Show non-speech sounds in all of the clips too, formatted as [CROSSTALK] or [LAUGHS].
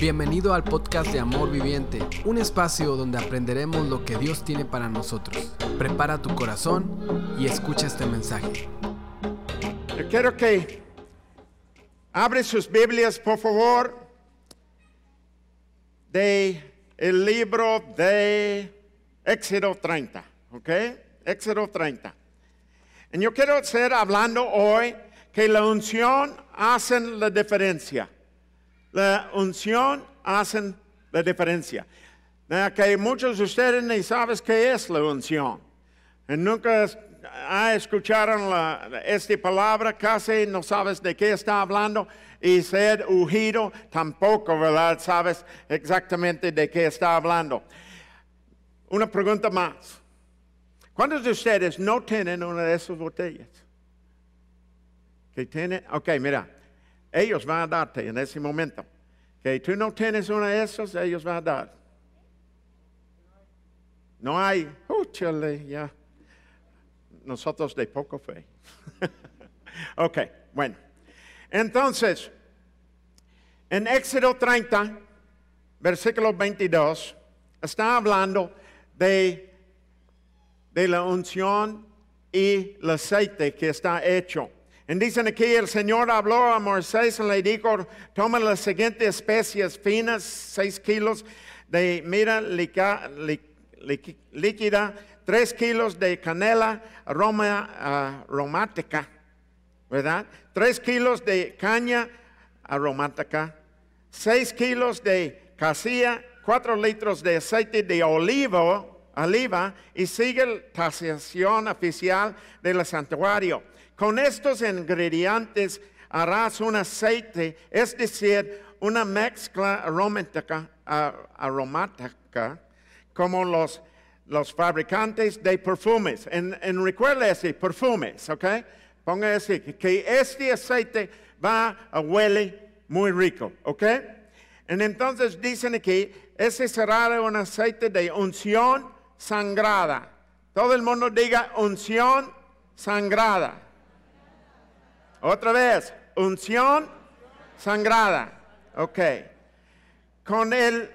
Bienvenido al podcast de Amor Viviente, un espacio donde aprenderemos lo que Dios tiene para nosotros. Prepara tu corazón y escucha este mensaje. Yo quiero que abren sus Biblias, por favor, de el libro de Éxodo 30, ¿ok? Éxodo 30. Y yo quiero ser hablando hoy que la unción hace la diferencia. La unción hace la diferencia. Que muchos de ustedes ni saben qué es la unción. Nunca ha escuchado la, esta palabra, casi no sabes de qué está hablando. Y ser ungido tampoco, ¿verdad? Sabes exactamente de qué está hablando. Una pregunta más. ¿Cuántos de ustedes no tienen una de esas botellas? Que tienen, ok, mira, ellos van a darte en ese momento. Que tú no tienes una de esas, ellos van a dar. No hay, oh, ya. Nosotros de poco fe. [LAUGHS] ok, bueno. Entonces, en Éxodo 30, versículo 22, está hablando de, de la unción y el aceite que está hecho. Dicen aquí, el Señor habló a Moisés y le dijo, toma las siguientes especies finas, seis kilos de mira líquida, tres kilos de canela aroma, aromática, ¿verdad? Tres kilos de caña aromática, seis kilos de casilla, cuatro litros de aceite de olivo, oliva y sigue la tasación oficial del santuario. Con estos ingredientes harás un aceite, es decir, una mezcla aromática, aromática como los, los fabricantes de perfumes. En, en recuerda ese, perfumes, ¿ok? Ponga así, que este aceite va a huele muy rico, ¿ok? Y entonces dicen aquí, ese será un aceite de unción sangrada. Todo el mundo diga unción sangrada. Otra vez, unción sangrada. Ok. Con el,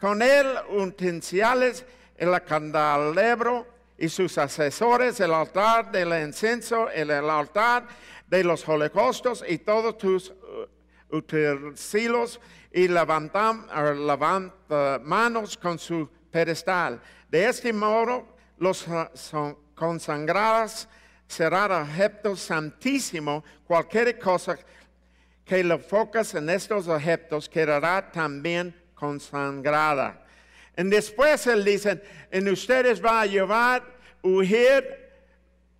con el utensiales, el candelabro y sus asesores, el altar del incienso, el, altar de los holocaustos y todos tus uh, utensilios y levantan, levanta manos con su pedestal. De este modo, los uh, son consagrados será objeto santísimo, cualquier cosa que lo focas en estos objetos quedará también consagrada. Y después él dice, en ustedes va a llevar, ungir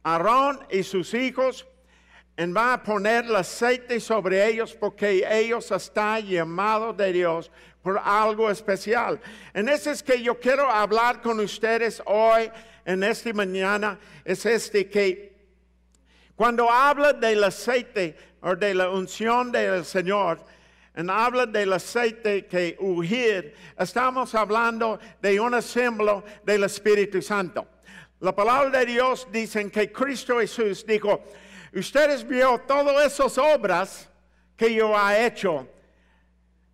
Aarón y sus hijos, y va a poner el aceite sobre ellos porque ellos están llamados de Dios por algo especial. En eso es que yo quiero hablar con ustedes hoy, en esta mañana, es este que cuando habla del aceite o de la unción del Señor, y habla del aceite que ungir, estamos hablando de un símbolo del Espíritu Santo. La palabra de Dios dice que Cristo Jesús dijo, ustedes vio todas esas obras que yo he hecho.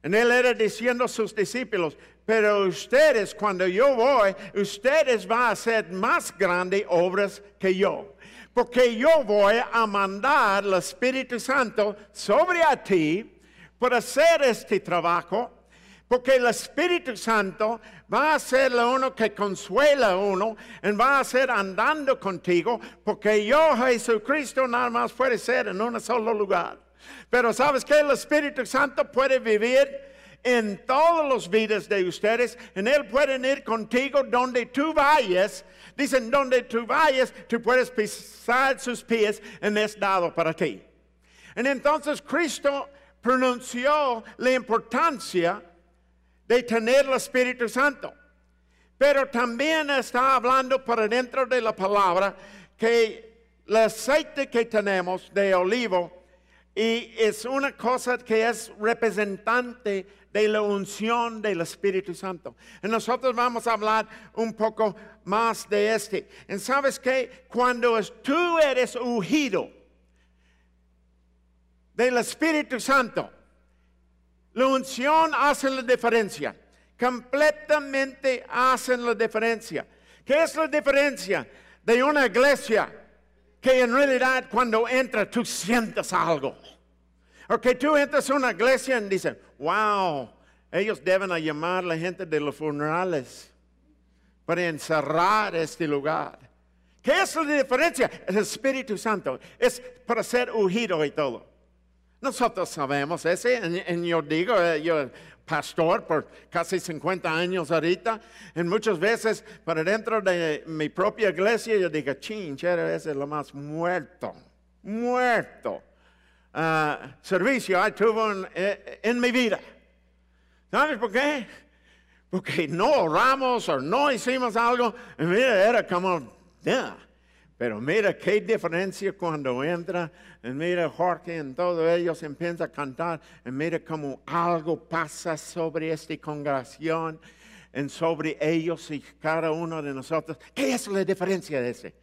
En él era diciendo a sus discípulos, pero ustedes cuando yo voy, ustedes van a hacer más grandes obras que yo porque yo voy a mandar el Espíritu Santo sobre a ti para hacer este trabajo, porque el Espíritu Santo va a ser lo uno que consuela a uno y va a ser andando contigo, porque yo, Jesucristo, nada más puede ser en un solo lugar. Pero sabes que el Espíritu Santo puede vivir en todas las vidas de ustedes, en Él pueden ir contigo donde tú vayas Dicen, donde tú vayas, tú puedes pisar sus pies en es dado para ti. Y entonces Cristo pronunció la importancia de tener el Espíritu Santo. Pero también está hablando por dentro de la palabra que el aceite que tenemos de olivo y es una cosa que es representante de la unción del Espíritu Santo. Y nosotros vamos a hablar un poco más de este. Y sabes que cuando tú eres ungido del Espíritu Santo, La unción hace la diferencia. Completamente hacen la diferencia. ¿Qué es la diferencia de una iglesia que en realidad cuando entra tú sientes algo? O que tú entras a una iglesia y dices, wow, ellos deben llamar a la gente de los funerales para encerrar este lugar. ¿Qué es la diferencia? El Espíritu Santo es para ser ungido y todo. Nosotros sabemos ese, y yo digo, eh, yo pastor por casi 50 años ahorita, y muchas veces para dentro de mi propia iglesia yo digo, chinchero, ese es lo más muerto, muerto uh, servicio tuvo en, eh, en, mi vida. ¿Sabes por qué? Porque no oramos o no hicimos algo, mira, era como, yeah. Pero mira qué diferencia cuando entra, y mira Jorge y todos ellos empiezan a cantar, y mira cómo algo pasa sobre esta congregación, y sobre ellos y cada uno de nosotros. ¿Qué es la diferencia de ese?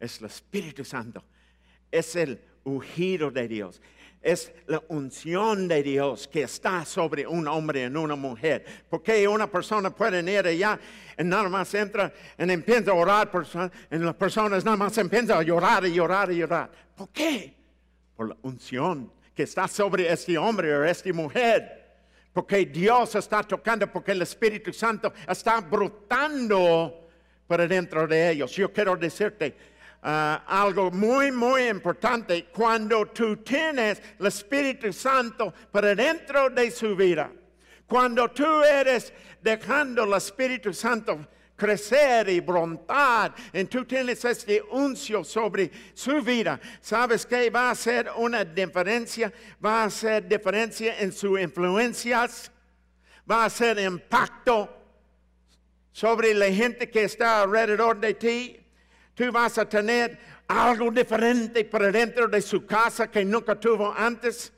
Es el Espíritu Santo. Es el ungido de Dios. Es la unción de Dios que está sobre un hombre y una mujer. Porque una persona puede ir allá y nada más entra y empieza a orar, y las personas nada más empiezan a llorar y llorar y llorar. ¿Por qué? Por la unción que está sobre este hombre o esta mujer. Porque Dios está tocando, porque el Espíritu Santo está brotando por dentro de ellos. Yo quiero decirte, Ah, algo muy, muy importante cuando tú tienes el Espíritu Santo para dentro de su vida. Cuando tú eres dejando el Espíritu Santo crecer y brotar, y tú tienes este uncio sobre su vida, ¿sabes que va a hacer una diferencia? Va a hacer diferencia en sus influencias, va a hacer impacto sobre la gente que está alrededor de ti Tú vas a tener algo diferente por dentro de su casa que nunca tuvo antes.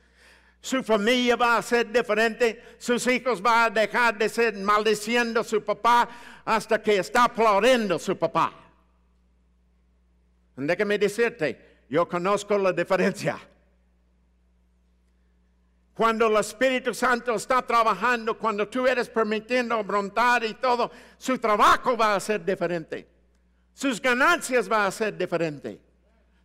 Su familia va a ser diferente. Sus hijos van a dejar de ser maldiciendo a su papá hasta que está aplaudiendo a su papá. Déjame decirte, yo conozco la diferencia. Cuando el Espíritu Santo está trabajando, cuando tú eres permitiendo brotar y todo, su trabajo va a ser diferente sus ganancias va a ser diferente.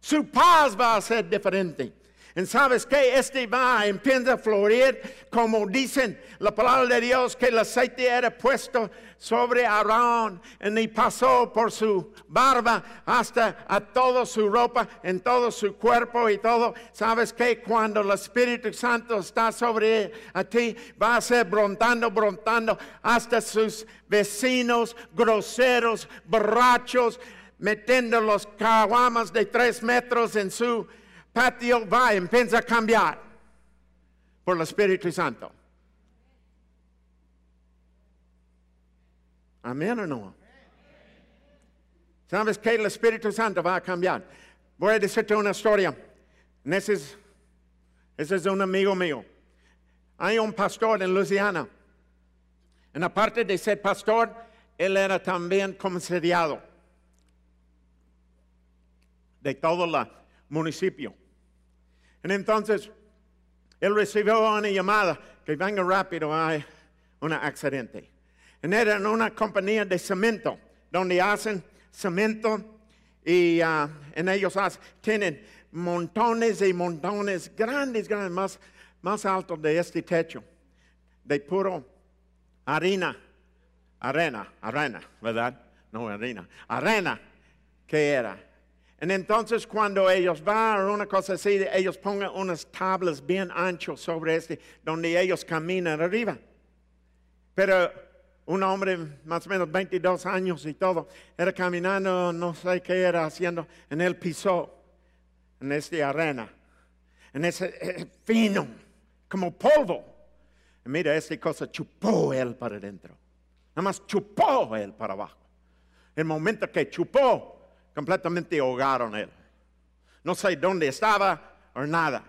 Su paz va a ser diferente. Y sabes que este va, empieza a florir, como dicen la palabra de Dios, que el aceite era puesto sobre Aarón y pasó por su barba hasta a toda su ropa, en todo su cuerpo y todo. Sabes que cuando el Espíritu Santo está sobre a ti, va a ser brontando, brontando hasta sus vecinos groseros, borrachos, metiendo los caguamas de tres metros en su patio va, empieza a cambiar por el Espíritu Santo. Amén o no? ¿Sabes que el Espíritu Santo va a cambiar? Voy a decirte una historia. Ese es, ese es un amigo mío. Hay un pastor en Luisiana. En la parte de ser pastor, él era también comisariado de todo el municipio. Entonces, él recibió una llamada que venga rápido, hay un accidente. En una compañía de cemento, donde hacen cemento y uh, en ellos tienen montones y montones grandes, grandes, más, más altos de este techo, de puro harina, arena, arena, ¿verdad? No harina, arena, que era entonces cuando ellos van a una cosa así, ellos pongan unas tablas bien anchas sobre este, donde ellos caminan arriba. Pero un hombre más o menos 22 años y todo, era caminando, no sé qué era haciendo, en el pisó en esta arena, en ese eh, fino, como polvo. Y mira, esta cosa chupó él para adentro. Nada más chupó él para abajo. El momento que chupó, completamente ahogaron él. No sé dónde estaba o nada.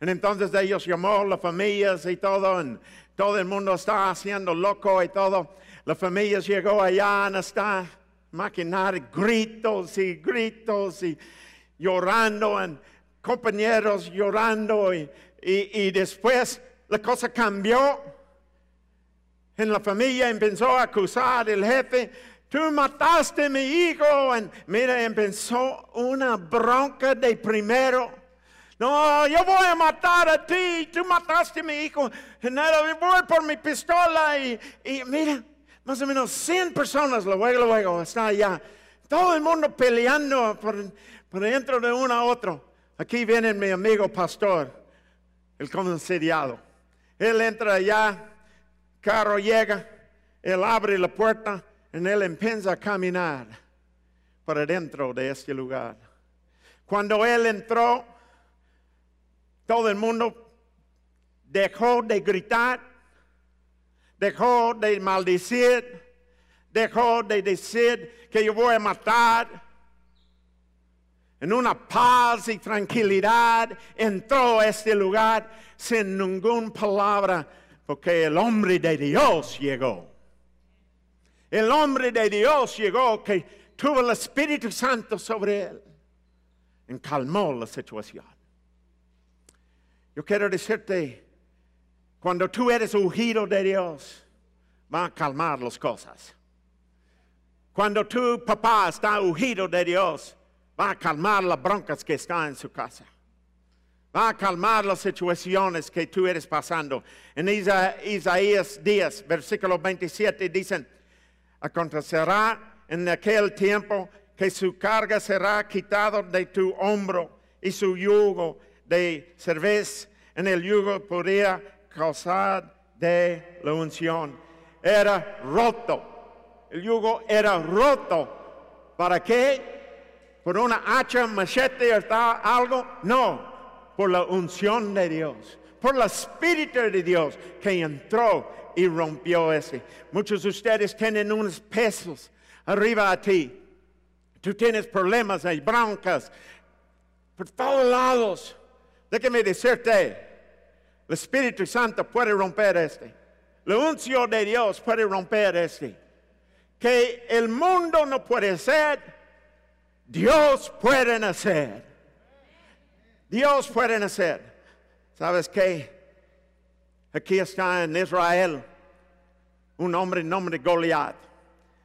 Y entonces ellos llamó las familias y todo, y todo el mundo está haciendo loco y todo. Las familias llegó allá y está maquinar gritos y gritos y llorando, y compañeros llorando y, y, y después la cosa cambió. En la familia empezó a acusar el jefe, tú mataste a mi hijo. Y mira, empezó una bronca de primero. No, yo voy a matar a ti, tú mataste a mi hijo. No, voy por mi pistola y, y mira, más o menos 100 personas luego, luego, está allá. Todo el mundo peleando por, por dentro de uno a otro. Aquí viene mi amigo pastor, el comisariado. Él entra allá, carro llega, él abre la puerta y él empieza a caminar para dentro de este lugar. Cuando él entró, todo el mundo dejó de gritar, dejó de maldecir, dejó de decir que yo voy a matar. En una paz y tranquilidad entró a este lugar sin ninguna palabra, porque el hombre de Dios llegó. El hombre de Dios llegó que tuvo el Espíritu Santo sobre él y calmó la situación. Yo quiero decirte, cuando tú eres ungido de Dios, va a calmar las cosas. Cuando tu papá está ungido de Dios, va a calmar las broncas que están en su casa. Va a calmar las situaciones que tú eres pasando. En Isaías 10, versículo 27, dicen, acontecerá en aquel tiempo que su carga será quitada de tu hombro y su yugo de cerveza en el yugo podría causar de la unción. Era roto. El yugo era roto. ¿Para qué? ¿Por una hacha, machete o algo? No, por la unción de Dios, por el Espíritu de Dios que entró y rompió ese. Muchos de ustedes tienen unos pesos arriba a ti. Tú tienes problemas, hay broncas por todos lados. Déjeme decirte, el Espíritu Santo puede romper este. La unción de Dios puede romper este. Que el mundo no puede ser, Dios puede hacer. Dios puede hacer. ¿Sabes qué? Aquí está en Israel un hombre nombre Goliat.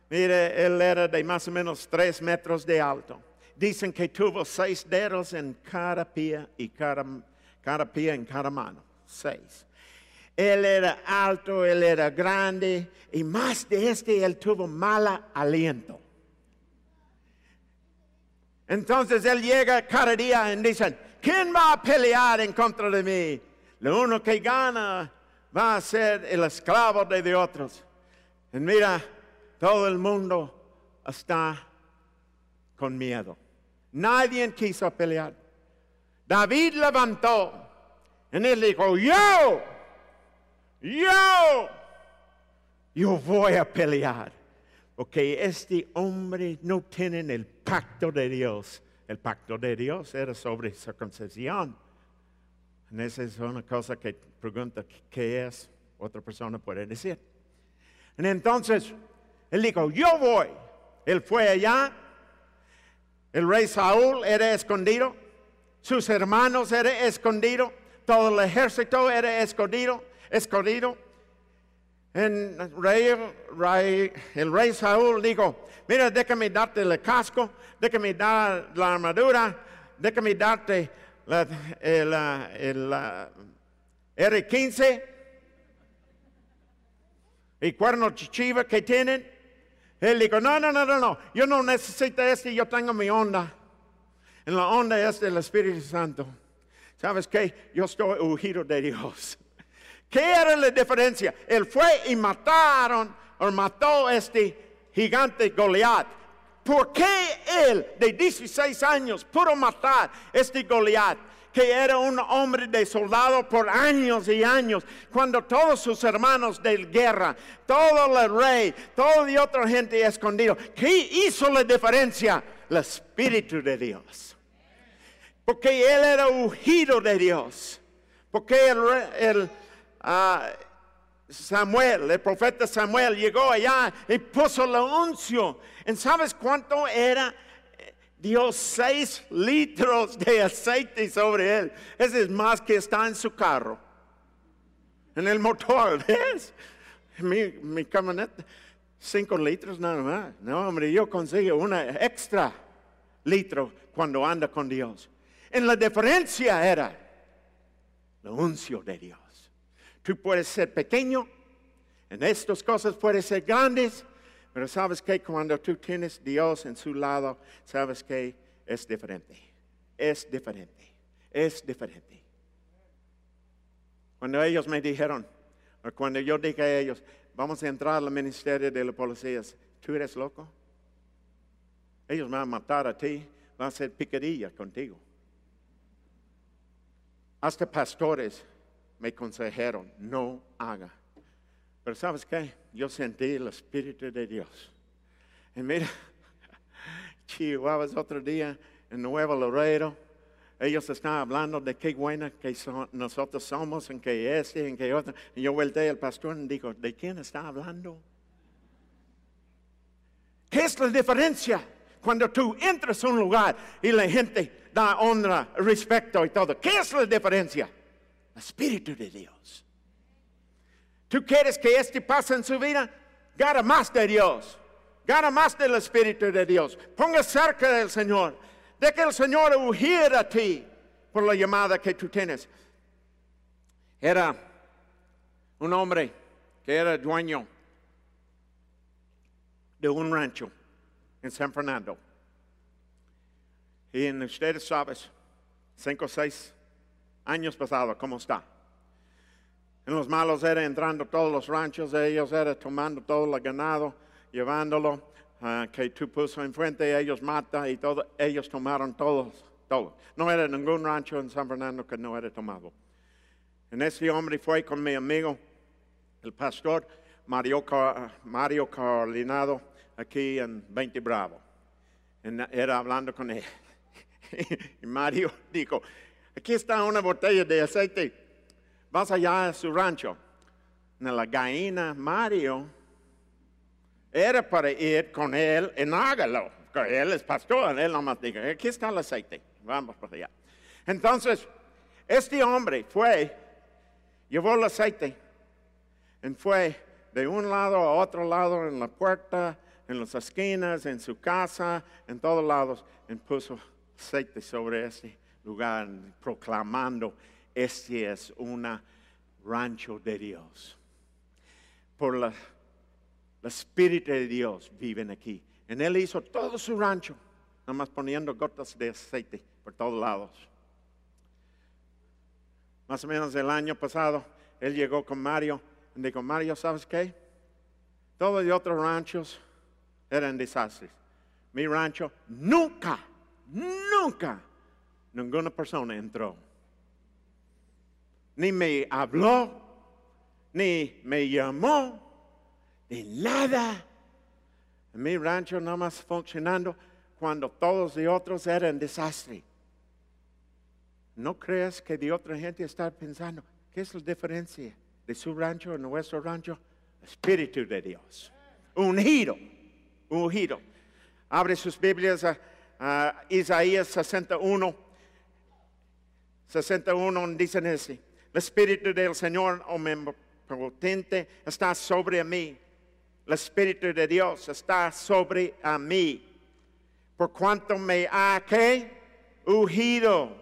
Mire, él era de más o menos tres metros de alto. Dicen que tuvo seis dedos en cada pie y cada, cada pie en cada mano. Seis. Él era alto, él era grande y más de este, él tuvo mala aliento. Entonces él llega cada día y dice, ¿quién va a pelear en contra de mí? Lo uno que gana va a ser el esclavo de otros. Y mira, todo el mundo está con miedo. Nadie quiso pelear. David levantó y él dijo, yo, yo, yo voy a pelear. Porque este hombre no tiene el pacto de Dios. El pacto de Dios era sobre circuncisión. Esa es una cosa que pregunta qué es, otra persona puede decir. Entonces, él dijo, yo voy. Él fue allá el rey Saúl era escondido, sus hermanos eran escondidos, todo el ejército era escondido, escondido. El rey, el rey Saúl dijo, mira, déjame darte el casco, déjame dar la armadura, déjame darte el, el R15 y cuerno chichiva que tienen. Él dijo, no, no, no, no, no, yo no necesito este, yo tengo mi onda. En la onda es del Espíritu Santo. ¿Sabes qué? Yo estoy ungido de Dios. [LAUGHS] ¿Qué era la diferencia? Él fue y mataron o mató este gigante Goliat. ¿Por qué él de 16 años pudo matar este Goliat? que era un hombre de soldado por años y años, cuando todos sus hermanos de guerra, todo el rey, toda la otra gente escondido, ¿qué hizo la diferencia? El Espíritu de Dios. Porque él era ungido de Dios. Porque el, ah, Samuel, el profeta Samuel llegó allá y puso la unción. ¿Y sabes cuánto era? dio seis litros de aceite sobre él. Ese es más que está en su carro. en el motor, [LAUGHS] ¿ves? Mi, mi camioneta, cinco litros nada más. No, hombre, yo consigo una extra litro cuando anda con Dios. En la diferencia era el uncio de Dios. Tú puedes ser pequeño, en estas cosas puedes ser grandes, pero sabes que cuando tú tienes Dios en su lado, sabes que es diferente. Es diferente. Es diferente. Cuando ellos me dijeron, o cuando yo dije a ellos, vamos a entrar al ministerio de los policías, ¿tú eres loco? Ellos van a matar a ti, van a hacer picadilla contigo. Hasta pastores me aconsejaron, no haga. Pero sabes qué? Yo sentí el Espíritu de Dios. Y mira, [LAUGHS] Chihuahua otro día en Nuevo Laredo. Ellos estaban hablando de qué buena que nosotros somos, en que este, en que otro. Y yo volteé al pastor y digo, ¿de quién está hablando? ¿Qué es la diferencia cuando tú entras a un lugar y la gente da honra, respeto y todo? ¿Qué es la diferencia? El Espíritu de Dios. ¿Tú quieres que este pase en su vida? Gana más de Dios. Gana más del Espíritu de Dios. Ponga cerca del Señor. De que el Señor hubiera a ti por la llamada que tú tienes. Era un hombre que era dueño de un rancho en San Fernando. Y en ustedes sabes, cinco o seis años pasados, ¿cómo está? En los malos era entrando todos los ranchos de ellos, era tomando todo el ganado, llevándolo, uh, que tú puso enfrente, ellos matan y todo, ellos tomaron todos, todos. No era ningún rancho en San Fernando que no era tomado. En ese hombre fue con mi amigo, el pastor Mario, Mario Carlinado, aquí en 20 Bravo. era hablando con él. [LAUGHS] y Mario dijo, aquí está una botella de aceite vas allá a su rancho. En la gallina Mario era para ir con él en hágalo. Él es pastor, él nomás dijo, aquí está el aceite, vamos para allá. Entonces, este hombre fue, llevó el aceite, y fue de un lado a otro lado, en la puerta, en las esquinas, en su casa, en todos lados, y puso aceite sobre ese lugar, proclamando este es un rancho de Dios. Por la, el Espíritu de Dios viven aquí. En él hizo todo su rancho, nada más poniendo gotas de aceite por todos lados. Más o menos el año pasado, él llegó con Mario y dijo, Mario, ¿sabes qué? Todos los otros ranchos eran desastres. Mi rancho nunca, nunca, ninguna persona entró ni me habló, ni me llamó, ni nada. mi rancho nada más funcionando cuando todos los otros eran desastre. No creas que de otra gente está pensando, ¿qué es la diferencia de su rancho y nuestro rancho? Espíritu de Dios. Un giro, un giro. Abre sus Biblias a, a Isaías 61. 61 dicen así. El Espíritu del Señor omnipotente está sobre mí. El Espíritu de Dios está sobre a mí. Por cuanto me ha que ungido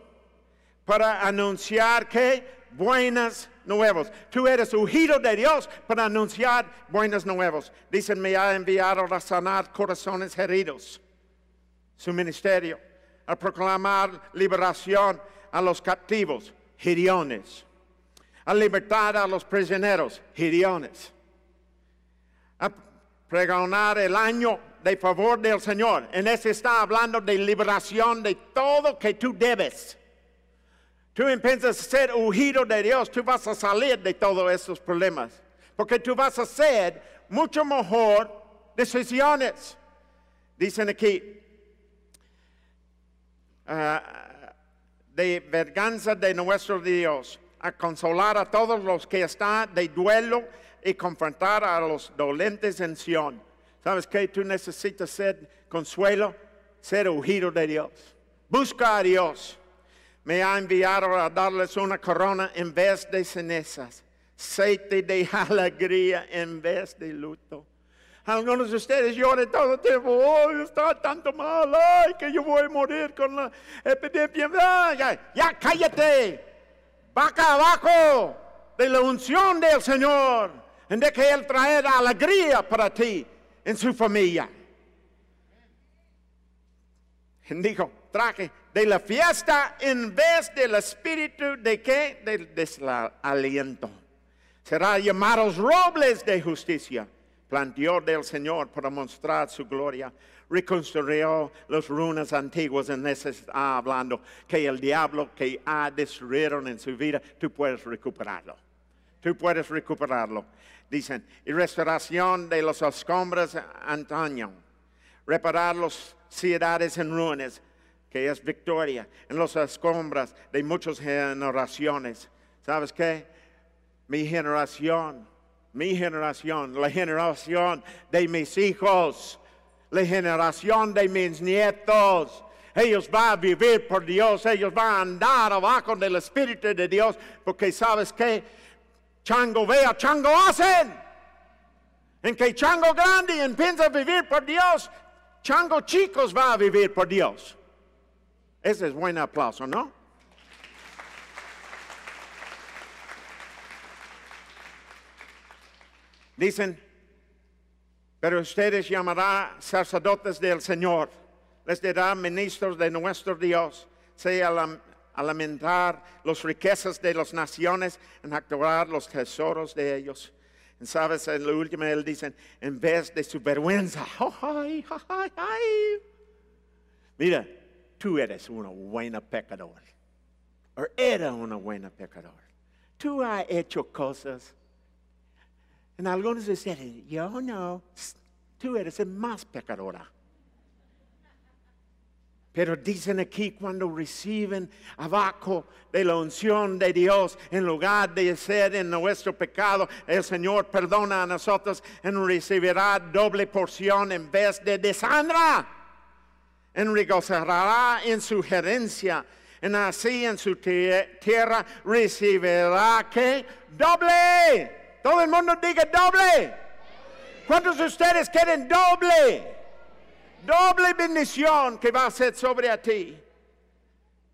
para anunciar que buenas nuevas. Tú eres ungido de Dios para anunciar buenas nuevas. Dicen, me ha enviado a sanar corazones heridos. Su ministerio, a proclamar liberación a los captivos, giriones a libertar a los prisioneros, giriones, a pregonar el año de favor del Señor. En ese está hablando de liberación de todo que tú debes. Tú empiezas a ser ungido de Dios, tú vas a salir de todos esos problemas, porque tú vas a hacer mucho mejor decisiones. Dicen aquí, ah, de verganza de nuestro Dios a consolar a todos los que están de duelo y confrontar a los dolentes en Sion. ¿Sabes qué? Tú necesitas ser consuelo, ser ungido de Dios. Busca a Dios. Me ha enviado a darles una corona en vez de cenizas. aceite de [LAUGHS] alegría en vez de luto. Algunos de ustedes lloran todo el tiempo, oh, está tanto mal, ay, que yo voy a morir con la epidemia. Ah, ya, ya, cállate, vaca abajo de la unción del Señor, en de que Él traerá alegría para ti en su familia. Dijo, traje de la fiesta en vez del espíritu de qué? Del desaliento. Será llamados robles de justicia planteó del Señor para mostrar su gloria, reconstruyó las ruinas antiguas en ese está hablando que el diablo que ha destruido en su vida, tú puedes recuperarlo. Tú puedes recuperarlo. Dicen, y restauración de los escombros antaño, reparar las ciudades en ruinas, que es victoria, en los escombros de muchas generaciones. ¿Sabes qué? Mi generación mi generación, la generación de mis hijos, la generación de mis nietos. Ellos van a vivir por Dios, ellos van a andar abajo del Espíritu de Dios, porque sabes que chango vea, chango hacen. En que chango grande empieza a vivir por Dios, chango chicos va a vivir por Dios. Ese es buen aplauso, ¿no? Dicen, pero ustedes llamarán sacerdotes del Señor, les dará ministros de nuestro Dios, se a lamentar las riquezas de las naciones, en actuar los tesoros de ellos. Y sabes, en lo último él dice, en vez de su vergüenza, mira, tú eres una buena pecadora, o era una buena pecadora. Tú has hecho cosas en algunos dicen, yo no, tú eres el más pecadora. Pero dicen aquí cuando reciben abajo de la unción de Dios, en lugar de ser en nuestro pecado, el Señor perdona a nosotros y recibirá doble porción en vez de deshonra. Enregocijará en su gerencia, en así en su tierra recibirá que doble. Todo el mundo diga doble. ¿Cuántos de ustedes quieren doble? Doble bendición que va a ser sobre ti.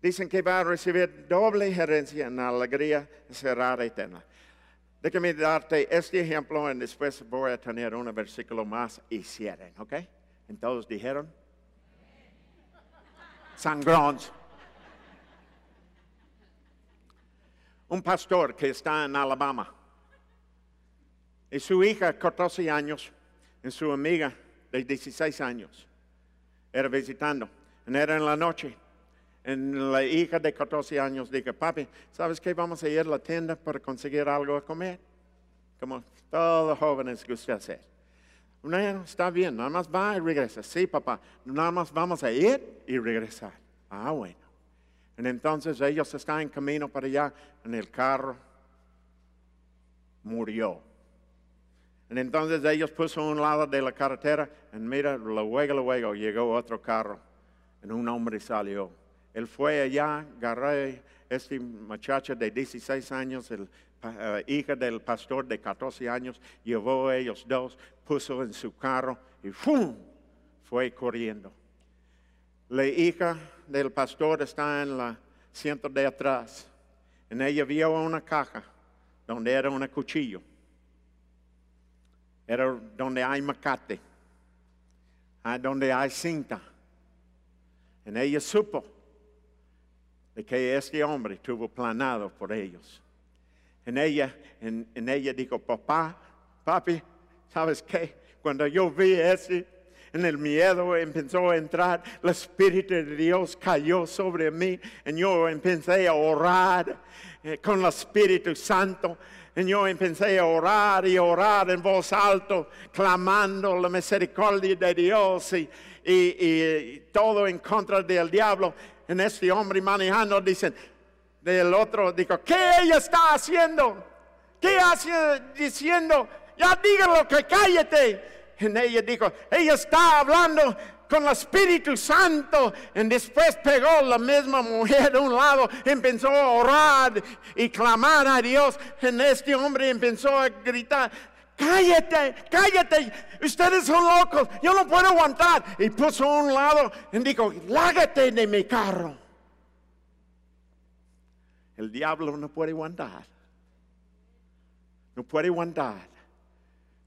Dicen que va a recibir doble gerencia en alegría será eterna. Déjame darte este ejemplo y después voy a tener un versículo más y cierren, ¿ok? Entonces dijeron, sangrons. Un pastor que está en Alabama y su hija, 14 años, y su amiga de 16 años, era visitando. Era en la noche. En la hija de 14 años dijo, papi, ¿sabes qué? Vamos a ir a la tienda para conseguir algo a comer. Como todos los jóvenes gusta hacer. No, está bien, nada más va y regresa. Sí, papá, nada más vamos a ir y regresar. Ah, bueno. Y entonces ellos están en camino para allá en el carro. Murió entonces ellos puso un lado de la carretera y mira, luego, luego llegó otro carro y un hombre salió. Él fue allá, agarró a este muchacho de 16 años, el eh, hija del pastor de 14 años, llevó a ellos dos, puso en su carro y ¡fum! fue corriendo. La hija del pastor está en la asiento de atrás. En ella vio una caja donde era un cuchillo era donde hay macate, ah, donde hay cinta. En ella supo de que este hombre tuvo planado por ellos. En ella, en, ella dijo, papá, papi, ¿sabes qué? Cuando yo vi ese, en el miedo empezó a entrar, el Espíritu de Dios cayó sobre mí y yo empecé a orar eh, con el Espíritu Santo. Y yo empecé a orar y orar en voz alta, clamando la misericordia de Dios y, todo en contra del diablo. En este hombre manejando, dicen, del otro, dijo, ¿qué ella está haciendo? ¿Qué hace diciendo? Ya dígalo que cállate. Y ella dijo, ella está hablando con el Espíritu Santo. Y después pegó la misma mujer de un lado, empezó a orar y clamar a Dios. En este hombre empezó a gritar, cállate, cállate, ustedes son locos, yo no puedo aguantar. Y puso a un lado y dijo, lágate de mi carro. El diablo no puede aguantar. No puede aguantar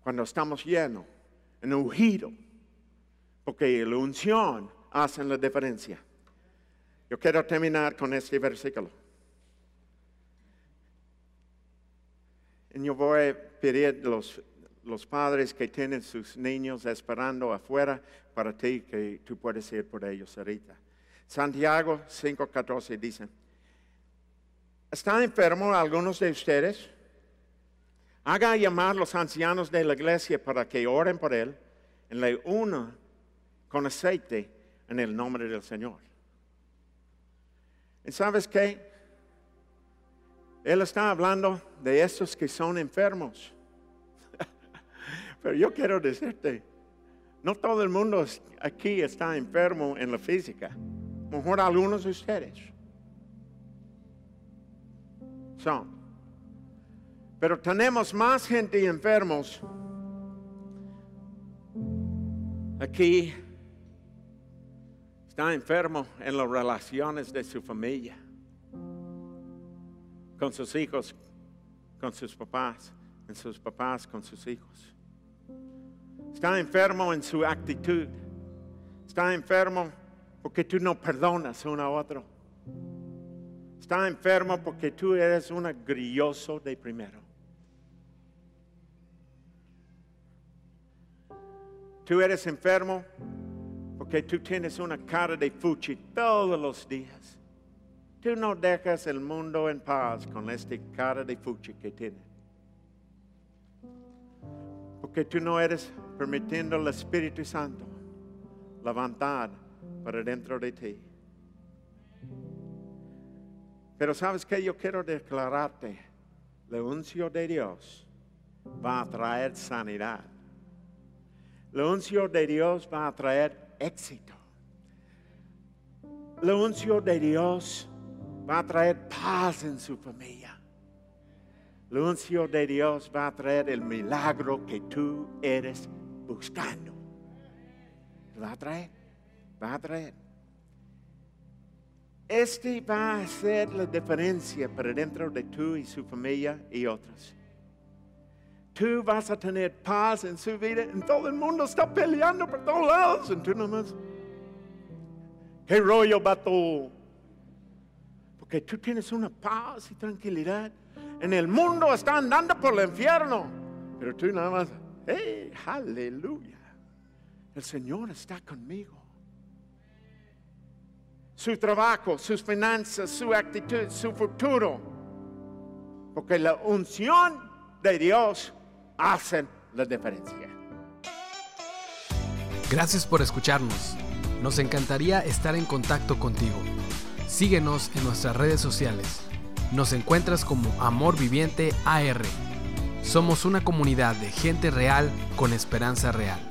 cuando estamos llenos, en un giro, porque la unción hace la diferencia. Yo quiero terminar con este versículo. Y yo voy a pedir a los, los padres que tienen sus niños esperando afuera para ti que tú puedes ir por ellos ahorita. Santiago 5:14 dice, ¿están enfermos algunos de ustedes? Haga llamar los ancianos de la iglesia para que oren por él y le una con aceite en el nombre del Señor. ¿Y sabes qué? Él está hablando de esos que son enfermos. [LAUGHS] Pero yo quiero decirte, no todo el mundo aquí está enfermo en la física. Mejor algunos de ustedes son. Pero tenemos más gente enfermos aquí. Está enfermo en las relaciones de su familia, con sus hijos, con sus papás, en sus papás con sus hijos. Está enfermo en su actitud. Está enfermo porque tú no perdonas uno a otro. Está enfermo porque tú eres un grilloso de primero. Tú eres enfermo porque tú tienes una cara de fuchi todos los días. Tú no dejas el mundo en paz con esta cara de fuchi que tienes. Porque tú no eres permitiendo al Espíritu Santo levantar para dentro de ti. Pero sabes que yo quiero declararte, la unción de Dios va a traer sanidad la unción de Dios va a traer éxito. La unción de Dios va a traer paz en su familia. La unción de Dios va a traer el milagro que tú eres buscando. Va a traer, va a traer. Este va a hacer la diferencia para dentro de tú y su familia y otros tú vas a tener paz en su vida. En todo el mundo está peleando por todos lados. Y tú nomás, ¿qué rollo, vato? Porque tú tienes una paz y tranquilidad. En el mundo está andando por el infierno. Pero tú nada más, ¡hey, aleluya! El Señor está conmigo. Su trabajo, sus finanzas, su actitud, su futuro. Porque la unción de Dios hacen la diferencia. Gracias por escucharnos. Nos encantaría estar en contacto contigo. Síguenos en nuestras redes sociales. Nos encuentras como Amor Viviente AR. Somos una comunidad de gente real con esperanza real.